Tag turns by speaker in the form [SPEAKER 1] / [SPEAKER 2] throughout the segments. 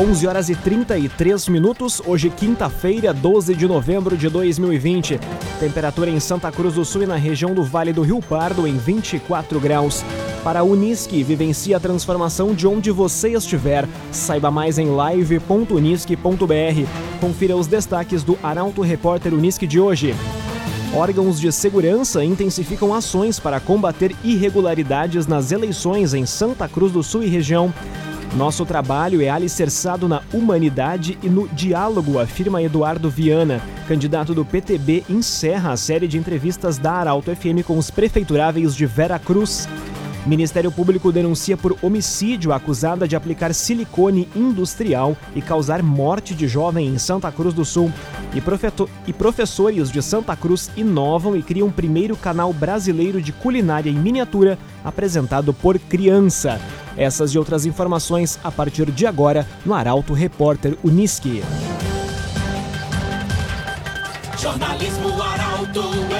[SPEAKER 1] 11 horas e 33 minutos, hoje quinta-feira, 12 de novembro de 2020. Temperatura em Santa Cruz do Sul e na região do Vale do Rio Pardo em 24 graus. Para a Unisque, vivencie a transformação de onde você estiver. Saiba mais em live.unisque.br. Confira os destaques do Arauto Repórter Unisque de hoje. Órgãos de segurança intensificam ações para combater irregularidades nas eleições em Santa Cruz do Sul e região. Nosso trabalho é alicerçado na humanidade e no diálogo, afirma Eduardo Viana. Candidato do PTB encerra a série de entrevistas da Arauto FM com os prefeituráveis de Vera Cruz. Ministério Público denuncia por homicídio acusada de aplicar silicone industrial e causar morte de jovem em Santa Cruz do Sul. E, e professores de Santa Cruz inovam e criam o primeiro canal brasileiro de culinária em miniatura apresentado por criança. Essas e outras informações a partir de agora no Arauto Repórter Uniski.
[SPEAKER 2] Jornalismo Arauto ação.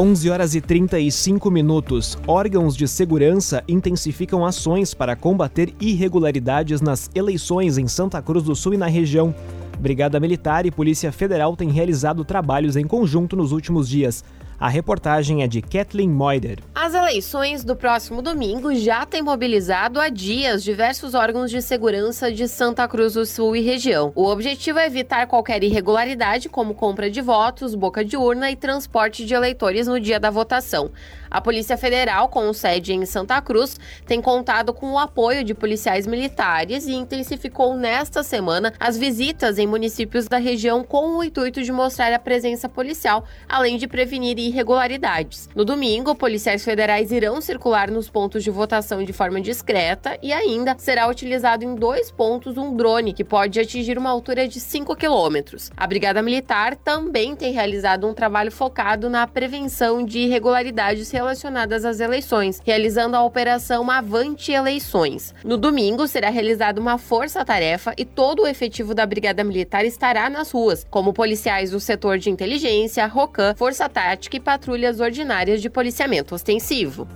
[SPEAKER 1] 11 horas e 35 minutos. Órgãos de segurança intensificam ações para combater irregularidades nas eleições em Santa Cruz do Sul e na região. Brigada Militar e Polícia Federal têm realizado trabalhos em conjunto nos últimos dias. A reportagem é de Kathleen Moider.
[SPEAKER 3] As eleições do próximo domingo já têm mobilizado há dias diversos órgãos de segurança de Santa Cruz do Sul e região. O objetivo é evitar qualquer irregularidade, como compra de votos, boca de urna e transporte de eleitores no dia da votação. A Polícia Federal, com sede em Santa Cruz, tem contado com o apoio de policiais militares e intensificou nesta semana as visitas em municípios da região com o intuito de mostrar a presença policial, além de prevenir irregularidades. No domingo, policiais federais irão circular nos pontos de votação de forma discreta e ainda será utilizado em dois pontos um drone que pode atingir uma altura de 5 quilômetros. A Brigada Militar também tem realizado um trabalho focado na prevenção de irregularidades relacionadas às eleições, realizando a operação Avante Eleições. No domingo será realizada uma força-tarefa e todo o efetivo da Brigada Militar estará nas ruas, como policiais do setor de inteligência, ROCAM, Força Tática e patrulhas ordinárias de policiamento ostensivo.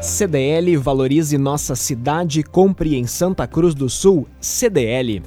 [SPEAKER 1] CDL Valorize Nossa Cidade, compre em Santa Cruz do Sul, CDL.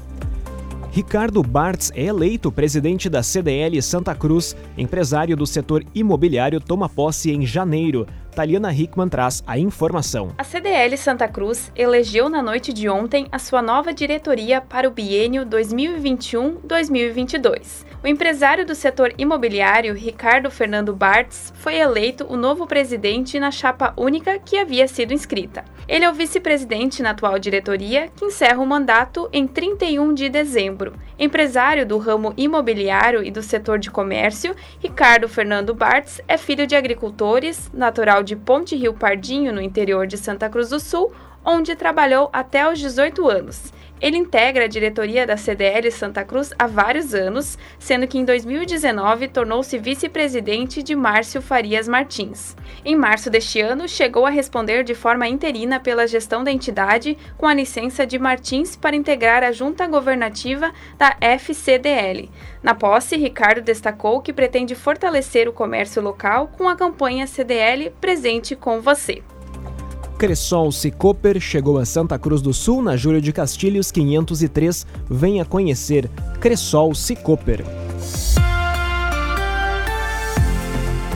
[SPEAKER 1] Ricardo Bartz é eleito presidente da CDL Santa Cruz. Empresário do setor imobiliário toma posse em janeiro. Taliana Hickman traz a informação.
[SPEAKER 4] A CDL Santa Cruz elegeu na noite de ontem a sua nova diretoria para o biênio 2021-2022. O empresário do setor imobiliário, Ricardo Fernando Bartz, foi eleito o novo presidente na chapa única que havia sido inscrita. Ele é o vice-presidente na atual diretoria, que encerra o mandato em 31 de dezembro. Empresário do ramo imobiliário e do setor de comércio, Ricardo Fernando Bartz é filho de agricultores, natural de Ponte Rio Pardinho, no interior de Santa Cruz do Sul, onde trabalhou até os 18 anos. Ele integra a diretoria da CDL Santa Cruz há vários anos, sendo que em 2019 tornou-se vice-presidente de Márcio Farias Martins. Em março deste ano, chegou a responder de forma interina pela gestão da entidade com a licença de Martins para integrar a junta governativa da FCDL. Na posse, Ricardo destacou que pretende fortalecer o comércio local com a campanha CDL Presente com Você.
[SPEAKER 1] Cressol Cicoper chegou a Santa Cruz do Sul na Júlio de Castilhos 503. Venha conhecer Cressol Cicoper.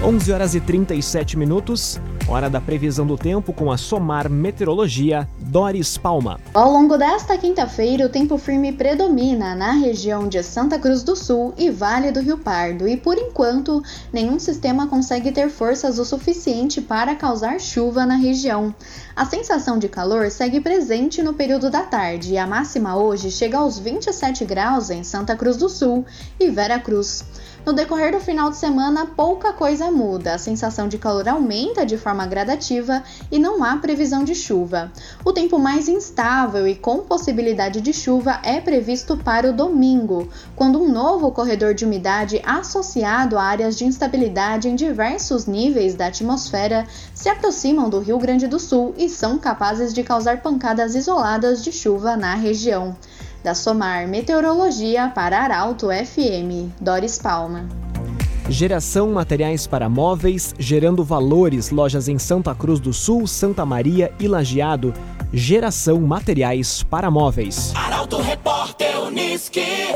[SPEAKER 1] 11 horas e 37 minutos. Hora da previsão do tempo com a Somar Meteorologia, Doris Palma.
[SPEAKER 5] Ao longo desta quinta-feira, o tempo firme predomina na região de Santa Cruz do Sul e Vale do Rio Pardo, e por enquanto, nenhum sistema consegue ter forças o suficiente para causar chuva na região. A sensação de calor segue presente no período da tarde e a máxima hoje chega aos 27 graus em Santa Cruz do Sul e Vera Cruz. No decorrer do final de semana, pouca coisa muda. A sensação de calor aumenta de forma gradativa e não há previsão de chuva. O tempo mais instável e com possibilidade de chuva é previsto para o domingo, quando um novo corredor de umidade associado a áreas de instabilidade em diversos níveis da atmosfera se aproximam do Rio Grande do Sul e são capazes de causar pancadas isoladas de chuva na região. Da Somar Meteorologia para Arauto FM, Doris Palma.
[SPEAKER 1] Geração materiais para móveis, gerando valores, lojas em Santa Cruz do Sul, Santa Maria e Lajeado. Geração materiais para móveis.
[SPEAKER 2] Arauto Repórter Uniski.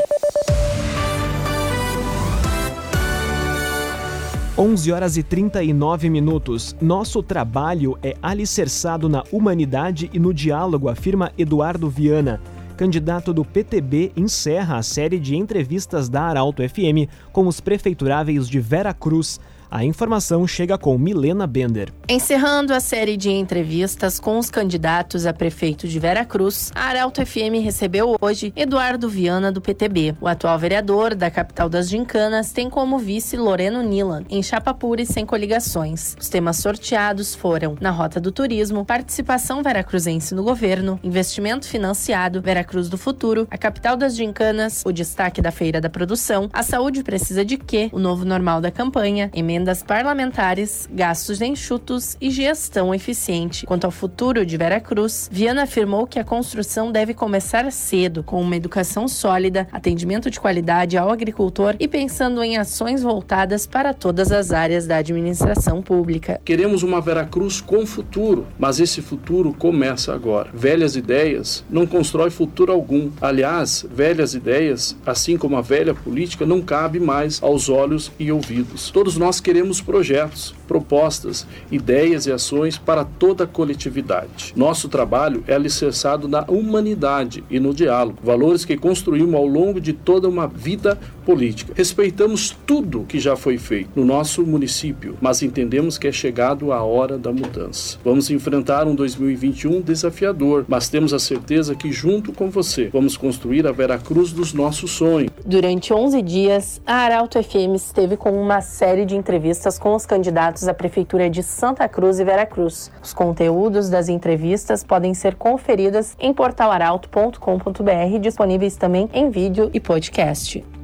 [SPEAKER 1] 11 horas e 39 minutos. Nosso trabalho é alicerçado na humanidade e no diálogo, afirma Eduardo Viana. Candidato do PTB encerra a série de entrevistas da Arauto FM com os prefeituráveis de Vera Cruz, a informação chega com Milena Bender.
[SPEAKER 6] Encerrando a série de entrevistas com os candidatos a prefeito de Vera Cruz, a Arauto FM recebeu hoje Eduardo Viana, do PTB. O atual vereador da capital das Gincanas tem como vice Loreno Nilan, em chapa pura e sem coligações. Os temas sorteados foram, na rota do turismo, participação veracruzense no governo, investimento financiado, Veracruz do futuro, a capital das Gincanas, o destaque da feira da produção, a saúde precisa de quê, o novo normal da campanha, emendas parlamentares, gastos enxutos e gestão eficiente. Quanto ao futuro de Vera Cruz, Viana afirmou que a construção deve começar cedo, com uma educação sólida, atendimento de qualidade ao agricultor e pensando em ações voltadas para todas as áreas da administração pública.
[SPEAKER 7] Queremos uma Vera Cruz com futuro, mas esse futuro começa agora. Velhas ideias não constrói futuro algum. Aliás, velhas ideias, assim como a velha política, não cabe mais aos olhos e ouvidos. Todos nós queremos projetos, propostas, ideias e ações para toda a coletividade. Nosso trabalho é alicerçado na humanidade e no diálogo, valores que construímos ao longo de toda uma vida política. Respeitamos tudo que já foi feito no nosso município, mas entendemos que é chegado a hora da mudança. Vamos enfrentar um 2021 desafiador, mas temos a certeza que junto com você vamos construir a Veracruz dos nossos sonhos.
[SPEAKER 6] Durante 11 dias, a Arauto FM esteve com uma série de entrevistas com os candidatos à Prefeitura de Santa Cruz e Veracruz. Os conteúdos das entrevistas podem ser conferidas em portalaralto.com.br, disponíveis também em vídeo e podcast.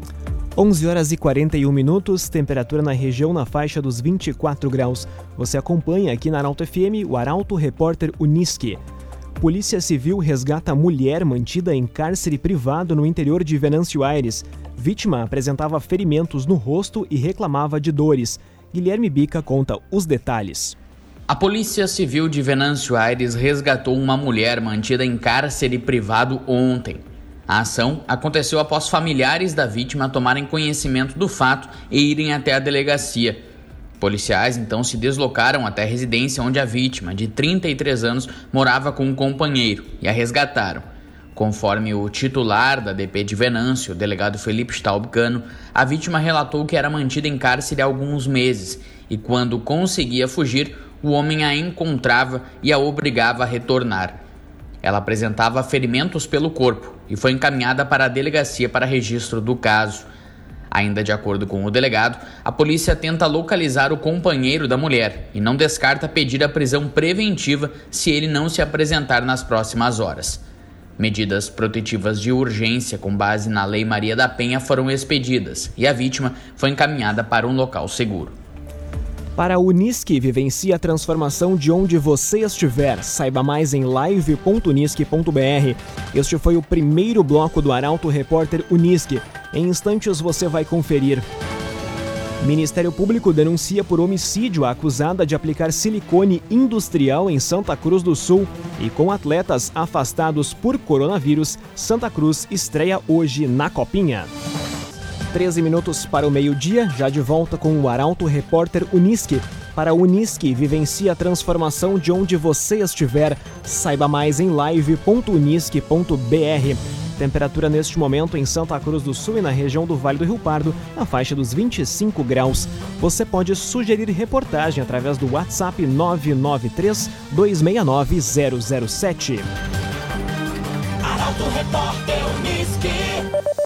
[SPEAKER 1] 11 horas e 41 minutos, temperatura na região na faixa dos 24 graus. Você acompanha aqui na Arauto FM o Arauto Repórter Unisque. Polícia Civil resgata mulher mantida em cárcere privado no interior de Venâncio Aires. Vítima apresentava ferimentos no rosto e reclamava de dores. Guilherme Bica conta os detalhes.
[SPEAKER 8] A Polícia Civil de Venâncio Aires resgatou uma mulher mantida em cárcere privado ontem. A ação aconteceu após familiares da vítima tomarem conhecimento do fato e irem até a delegacia. Policiais então se deslocaram até a residência onde a vítima, de 33 anos, morava com um companheiro e a resgataram. Conforme o titular da DP de Venâncio, o delegado Felipe Staubcano, a vítima relatou que era mantida em cárcere há alguns meses e, quando conseguia fugir, o homem a encontrava e a obrigava a retornar. Ela apresentava ferimentos pelo corpo e foi encaminhada para a delegacia para registro do caso. Ainda de acordo com o delegado, a polícia tenta localizar o companheiro da mulher e não descarta pedir a prisão preventiva se ele não se apresentar nas próximas horas. Medidas protetivas de urgência com base na Lei Maria da Penha foram expedidas e a vítima foi encaminhada para um local seguro.
[SPEAKER 1] Para a Unisque, vivencie a transformação de onde você estiver. Saiba mais em live.unisque.br. Este foi o primeiro bloco do Arauto Repórter Unisque. Em instantes você vai conferir. Ministério Público denuncia por homicídio a acusada de aplicar silicone industrial em Santa Cruz do Sul. E com atletas afastados por coronavírus, Santa Cruz estreia hoje na Copinha. 13 minutos para o meio-dia, já de volta com o Arauto Repórter Unisque. Para Unisque, vivencie a transformação de onde você estiver. Saiba mais em live.unisque.br. Temperatura neste momento em Santa Cruz do Sul e na região do Vale do Rio Pardo, na faixa dos 25 graus. Você pode sugerir reportagem através do WhatsApp 993 269 007.
[SPEAKER 2] Arauto Repórter Unisque.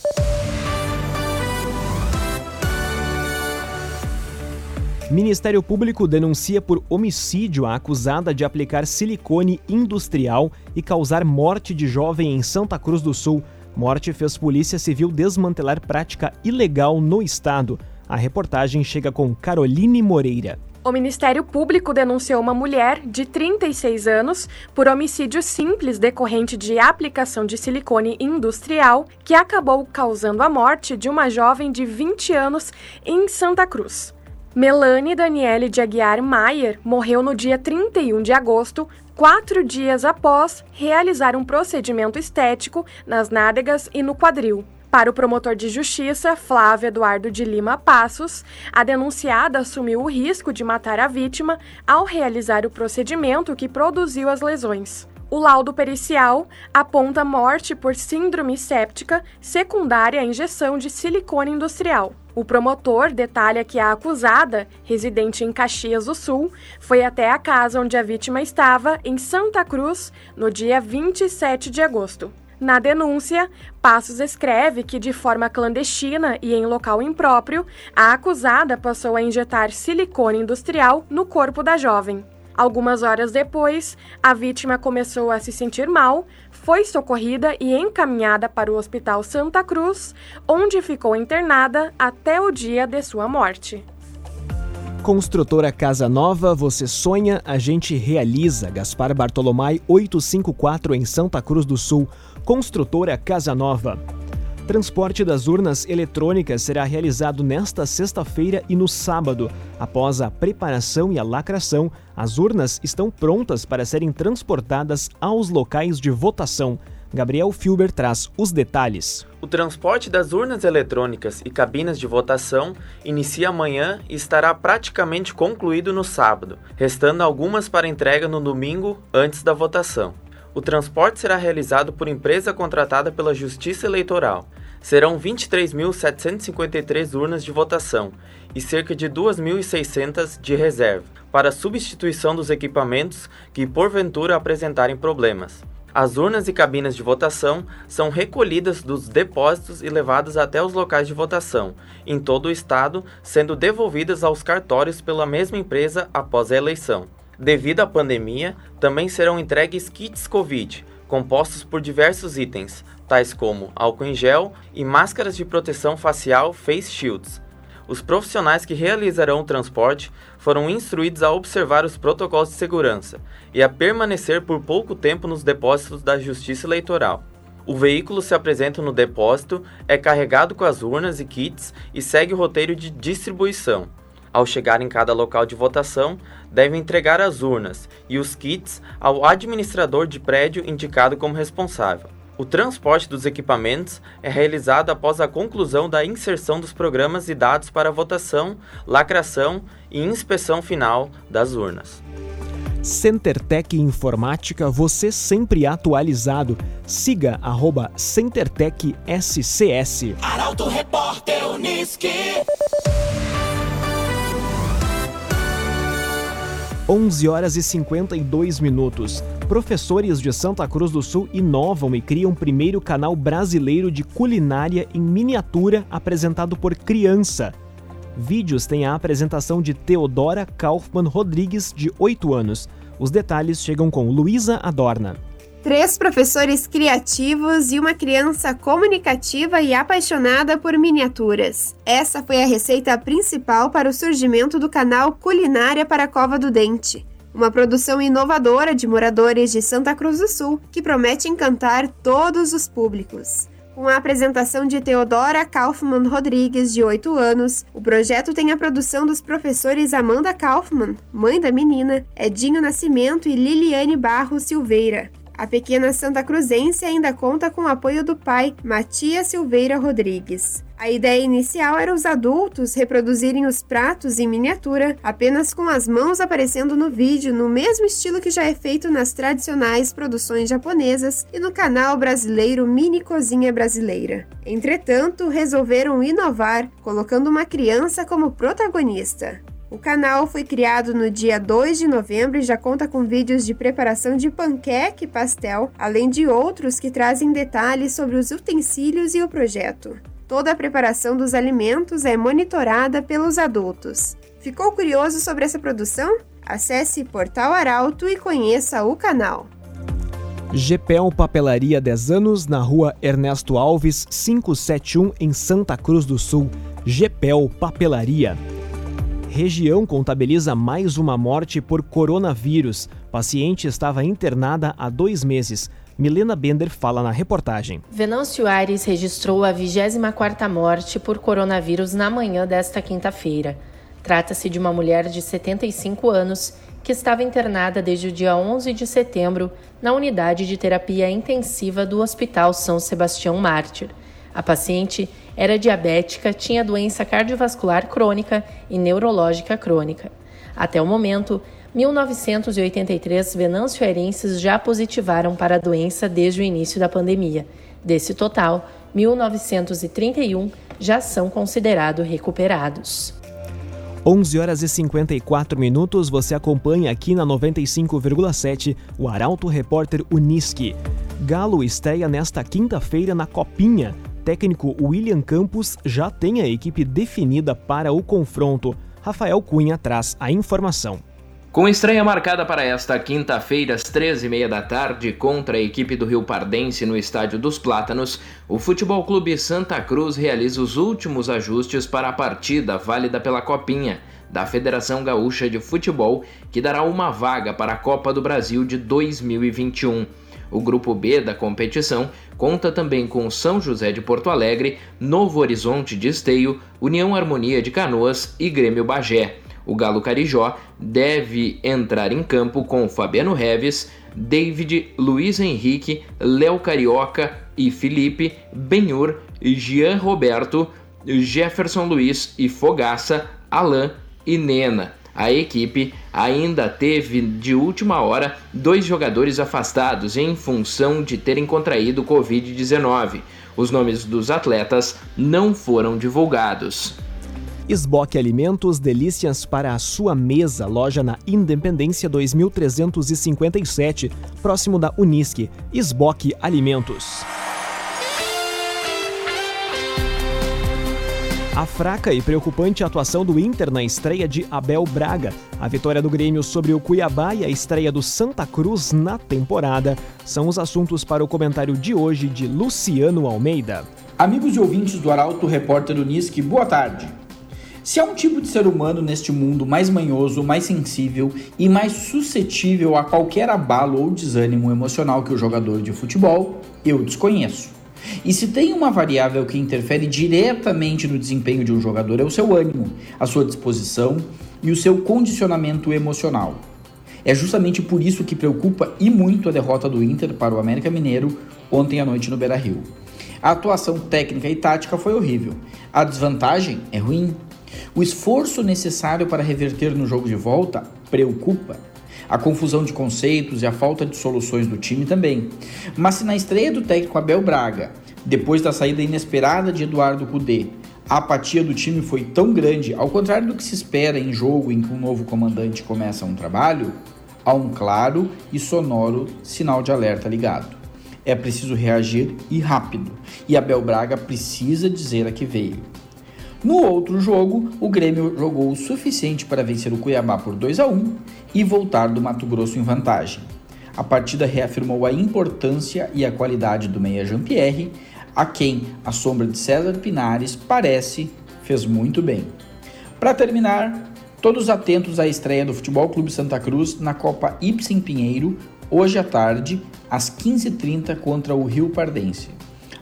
[SPEAKER 1] Ministério Público denuncia por homicídio a acusada de aplicar silicone industrial e causar morte de jovem em Santa Cruz do Sul. Morte fez Polícia Civil desmantelar prática ilegal no estado. A reportagem chega com Caroline Moreira.
[SPEAKER 9] O Ministério Público denunciou uma mulher de 36 anos por homicídio simples decorrente de aplicação de silicone industrial que acabou causando a morte de uma jovem de 20 anos em Santa Cruz. Melanie Daniele de Aguiar Maier morreu no dia 31 de agosto, quatro dias após realizar um procedimento estético nas nádegas e no quadril. Para o promotor de justiça, Flávio Eduardo de Lima Passos, a denunciada assumiu o risco de matar a vítima ao realizar o procedimento que produziu as lesões. O laudo pericial aponta morte por síndrome séptica secundária à injeção de silicone industrial. O promotor detalha que a acusada, residente em Caxias do Sul, foi até a casa onde a vítima estava, em Santa Cruz, no dia 27 de agosto. Na denúncia, Passos escreve que, de forma clandestina e em local impróprio, a acusada passou a injetar silicone industrial no corpo da jovem. Algumas horas depois, a vítima começou a se sentir mal, foi socorrida e encaminhada para o Hospital Santa Cruz, onde ficou internada até o dia de sua morte.
[SPEAKER 1] Construtora Casa Nova, você sonha, a gente realiza. Gaspar Bartolomai 854 em Santa Cruz do Sul. Construtora Casa Nova. Transporte das urnas eletrônicas será realizado nesta sexta-feira e no sábado. Após a preparação e a lacração, as urnas estão prontas para serem transportadas aos locais de votação. Gabriel Filber traz os detalhes.
[SPEAKER 10] O transporte das urnas eletrônicas e cabinas de votação inicia amanhã e estará praticamente concluído no sábado, restando algumas para entrega no domingo antes da votação. O transporte será realizado por empresa contratada pela Justiça Eleitoral. Serão 23.753 urnas de votação e cerca de 2.600 de reserva, para substituição dos equipamentos que porventura apresentarem problemas. As urnas e cabinas de votação são recolhidas dos depósitos e levadas até os locais de votação, em todo o estado, sendo devolvidas aos cartórios pela mesma empresa após a eleição. Devido à pandemia, também serão entregues kits Covid, compostos por diversos itens, tais como álcool em gel e máscaras de proteção facial face shields, os profissionais que realizarão o transporte foram instruídos a observar os protocolos de segurança e a permanecer por pouco tempo nos depósitos da Justiça Eleitoral. O veículo se apresenta no depósito, é carregado com as urnas e kits e segue o roteiro de distribuição. Ao chegar em cada local de votação, deve entregar as urnas e os kits ao administrador de prédio indicado como responsável. O transporte dos equipamentos é realizado após a conclusão da inserção dos programas e dados para votação, lacração e inspeção final das urnas.
[SPEAKER 1] CenterTech Informática, você sempre atualizado. Siga arroba CenterTech SCS.
[SPEAKER 2] Arauto Repórter Uniski.
[SPEAKER 1] 11 horas e 52 minutos. Professores de Santa Cruz do Sul inovam e criam o primeiro canal brasileiro de culinária em miniatura apresentado por criança. Vídeos têm a apresentação de Teodora Kaufmann Rodrigues, de 8 anos. Os detalhes chegam com Luísa Adorna.
[SPEAKER 11] Três professores criativos e uma criança comunicativa e apaixonada por miniaturas. Essa foi a receita principal para o surgimento do canal Culinária para a Cova do Dente. Uma produção inovadora de moradores de Santa Cruz do Sul que promete encantar todos os públicos. Com a apresentação de Teodora Kaufmann Rodrigues, de 8 anos, o projeto tem a produção dos professores Amanda Kaufmann, mãe da menina, Edinho Nascimento e Liliane Barro Silveira. A pequena Santa Cruzense ainda conta com o apoio do pai, Matias Silveira Rodrigues. A ideia inicial era os adultos reproduzirem os pratos em miniatura, apenas com as mãos aparecendo no vídeo, no mesmo estilo que já é feito nas tradicionais produções japonesas e no canal brasileiro Mini Cozinha Brasileira. Entretanto, resolveram inovar, colocando uma criança como protagonista. O canal foi criado no dia 2 de novembro e já conta com vídeos de preparação de panqueque e pastel, além de outros que trazem detalhes sobre os utensílios e o projeto. Toda a preparação dos alimentos é monitorada pelos adultos. Ficou curioso sobre essa produção? Acesse Portal Arauto e conheça o canal.
[SPEAKER 1] GPEL Papelaria 10 anos na rua Ernesto Alves 571 em Santa Cruz do Sul. GPEL Papelaria. Região contabiliza mais uma morte por coronavírus. Paciente estava internada há dois meses. Milena Bender fala na reportagem.
[SPEAKER 6] Venâncio Aires registrou a 24ª morte por coronavírus na manhã desta quinta-feira. Trata-se de uma mulher de 75 anos que estava internada desde o dia 11 de setembro na unidade de terapia intensiva do Hospital São Sebastião Mártir. A paciente era diabética, tinha doença cardiovascular crônica e neurológica crônica. Até o momento, 1.983 venâncio-airenses já positivaram para a doença desde o início da pandemia. Desse total, 1.931 já são considerados recuperados.
[SPEAKER 1] 11 horas e 54 minutos, você acompanha aqui na 95,7 o Arauto Repórter Uniski. Galo estreia nesta quinta-feira na Copinha. Técnico William Campos já tem a equipe definida para o confronto. Rafael Cunha traz a informação.
[SPEAKER 12] Com estreia marcada para esta quinta-feira, às 13h30 da tarde, contra a equipe do Rio Pardense no Estádio dos Plátanos, o Futebol Clube Santa Cruz realiza os últimos ajustes para a partida válida pela Copinha da Federação Gaúcha de Futebol, que dará uma vaga para a Copa do Brasil de 2021. O grupo B da competição conta também com São José de Porto Alegre, Novo Horizonte de Esteio, União Harmonia de Canoas e Grêmio Bagé. O Galo Carijó deve entrar em campo com Fabiano Reves, David, Luiz Henrique, Léo Carioca e Felipe, Benhur, Jean Roberto, Jefferson Luiz e Fogaça, Alain e Nena. A equipe ainda teve de última hora dois jogadores afastados em função de terem contraído Covid-19. Os nomes dos atletas não foram divulgados.
[SPEAKER 1] Esboque Alimentos, delícias para a sua mesa, loja na Independência 2357, próximo da Unisque. Esboque Alimentos. A fraca e preocupante atuação do Inter na estreia de Abel Braga, a vitória do Grêmio sobre o Cuiabá e a estreia do Santa Cruz na temporada são os assuntos para o comentário de hoje de Luciano Almeida.
[SPEAKER 13] Amigos e ouvintes do Arauto Repórter Unisque, boa tarde. Se há um tipo de ser humano neste mundo mais manhoso, mais sensível e mais suscetível a qualquer abalo ou desânimo emocional que o jogador de futebol, eu desconheço. E se tem uma variável que interfere diretamente no desempenho de um jogador é o seu ânimo, a sua disposição e o seu condicionamento emocional. É justamente por isso que preocupa e muito a derrota do Inter para o América Mineiro ontem à noite no Beira-Rio. A atuação técnica e tática foi horrível. A desvantagem é ruim, o esforço necessário para reverter no jogo de volta preocupa. A confusão de conceitos e a falta de soluções do time também. Mas se na estreia do técnico Abel Braga, depois da saída inesperada de Eduardo Cudê, a apatia do time foi tão grande, ao contrário do que se espera em jogo em que um novo comandante começa um trabalho, há um claro e sonoro sinal de alerta ligado. É preciso reagir e rápido, e Abel Braga precisa dizer a que veio. No outro jogo, o Grêmio jogou o suficiente para vencer o Cuiabá por 2 a 1 e voltar do Mato Grosso em vantagem. A partida reafirmou a importância e a qualidade do meia Jean-Pierre, a quem a sombra de César Pinares parece fez muito bem. Para terminar, todos atentos à estreia do Futebol Clube Santa Cruz na Copa Ibsen Pinheiro, hoje à tarde, às 15h30 contra o Rio Pardense.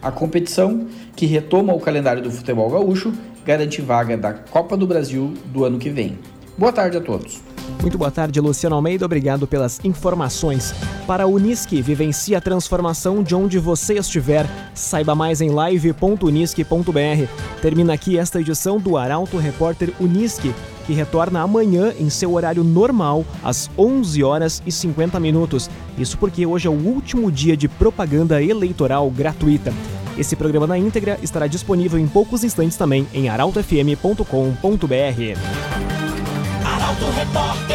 [SPEAKER 13] A competição, que retoma o calendário do futebol gaúcho, garante vaga da Copa do Brasil do ano que vem. Boa tarde a todos.
[SPEAKER 1] Muito boa tarde, Luciano Almeida. Obrigado pelas informações. Para a Unisque, vivencie a transformação de onde você estiver. Saiba mais em live.unisque.br. Termina aqui esta edição do Arauto Repórter Unisque, que retorna amanhã em seu horário normal, às 11 horas e 50 minutos. Isso porque hoje é o último dia de propaganda eleitoral gratuita. Esse programa na íntegra estará disponível em poucos instantes também em arautofm.com.br.
[SPEAKER 2] Arauto Repórter.